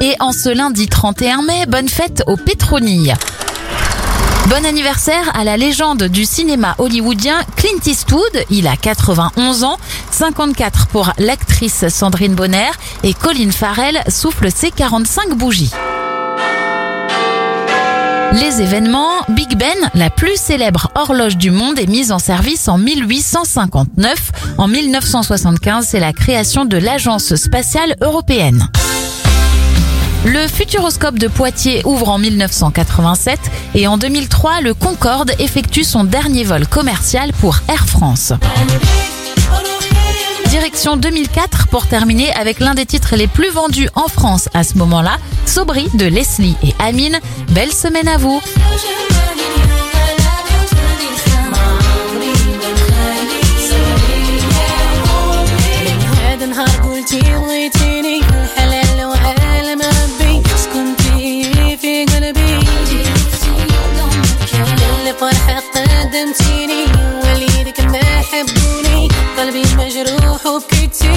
Et en ce lundi 31 mai, bonne fête aux pétronilles. Bon anniversaire à la légende du cinéma hollywoodien Clint Eastwood, il a 91 ans, 54 pour l'actrice Sandrine Bonner et Colin Farrell souffle ses 45 bougies. Les événements, Big Ben, la plus célèbre horloge du monde, est mise en service en 1859. En 1975, c'est la création de l'Agence spatiale européenne. Le Futuroscope de Poitiers ouvre en 1987 et en 2003, le Concorde effectue son dernier vol commercial pour Air France. Direction 2004 pour terminer avec l'un des titres les plus vendus en France à ce moment-là, Sobri de Leslie et Amine. Belle semaine à vous. فرحة قدمتيني وليدك ما حبوني قلبي مجروح وبكيتي